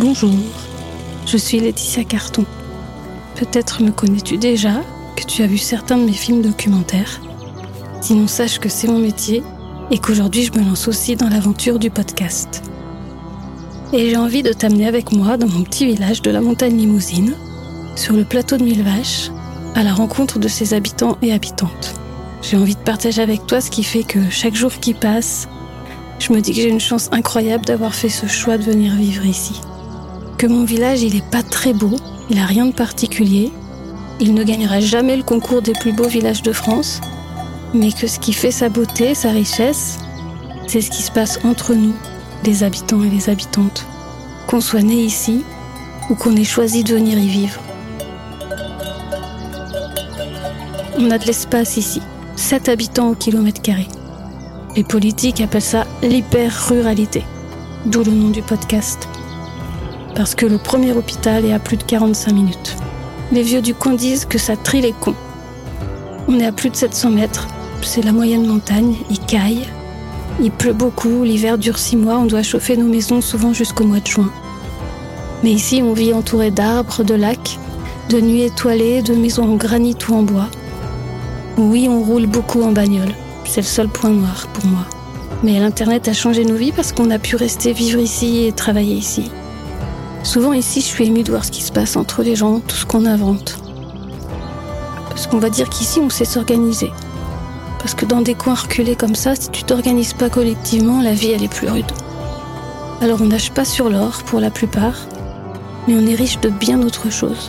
Bonjour, je suis Laetitia Carton. Peut-être me connais-tu déjà, que tu as vu certains de mes films documentaires. Sinon, sache que c'est mon métier et qu'aujourd'hui je me lance aussi dans l'aventure du podcast. Et j'ai envie de t'amener avec moi dans mon petit village de la montagne Limousine, sur le plateau de Mille Vaches, à la rencontre de ses habitants et habitantes. J'ai envie de partager avec toi ce qui fait que chaque jour qui passe, je me dis que j'ai une chance incroyable d'avoir fait ce choix de venir vivre ici. Que mon village, il est pas très beau, il a rien de particulier, il ne gagnera jamais le concours des plus beaux villages de France, mais que ce qui fait sa beauté, sa richesse, c'est ce qui se passe entre nous, les habitants et les habitantes. Qu'on soit né ici ou qu'on ait choisi de venir y vivre. On a de l'espace ici, 7 habitants au kilomètre carré. Les politiques appellent ça l'hyper-ruralité, d'où le nom du podcast. Parce que le premier hôpital est à plus de 45 minutes. Les vieux du coin disent que ça trie les cons. On est à plus de 700 mètres, c'est la moyenne montagne, il caille, il pleut beaucoup, l'hiver dure 6 mois, on doit chauffer nos maisons souvent jusqu'au mois de juin. Mais ici, on vit entouré d'arbres, de lacs, de nuits étoilées, de maisons en granit ou en bois. Oui, on roule beaucoup en bagnole. C'est le seul point noir pour moi. Mais l'Internet a changé nos vies parce qu'on a pu rester vivre ici et travailler ici. Souvent ici, je suis émue de voir ce qui se passe entre les gens, tout ce qu'on invente. Parce qu'on va dire qu'ici, on sait s'organiser. Parce que dans des coins reculés comme ça, si tu t'organises pas collectivement, la vie, elle est plus rude. Alors on nage pas sur l'or pour la plupart, mais on est riche de bien d'autres choses.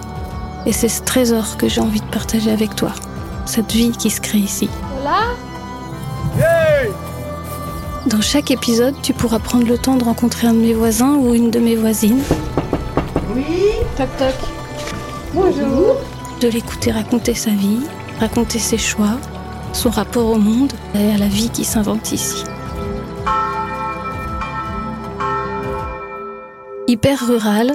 Et c'est ce trésor que j'ai envie de partager avec toi. Cette vie qui se crée ici. Dans chaque épisode, tu pourras prendre le temps de rencontrer un de mes voisins ou une de mes voisines. Oui, toc toc. Bonjour. De l'écouter raconter sa vie, raconter ses choix, son rapport au monde et à la vie qui s'invente ici. Hyper Rural,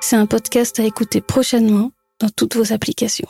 c'est un podcast à écouter prochainement dans toutes vos applications.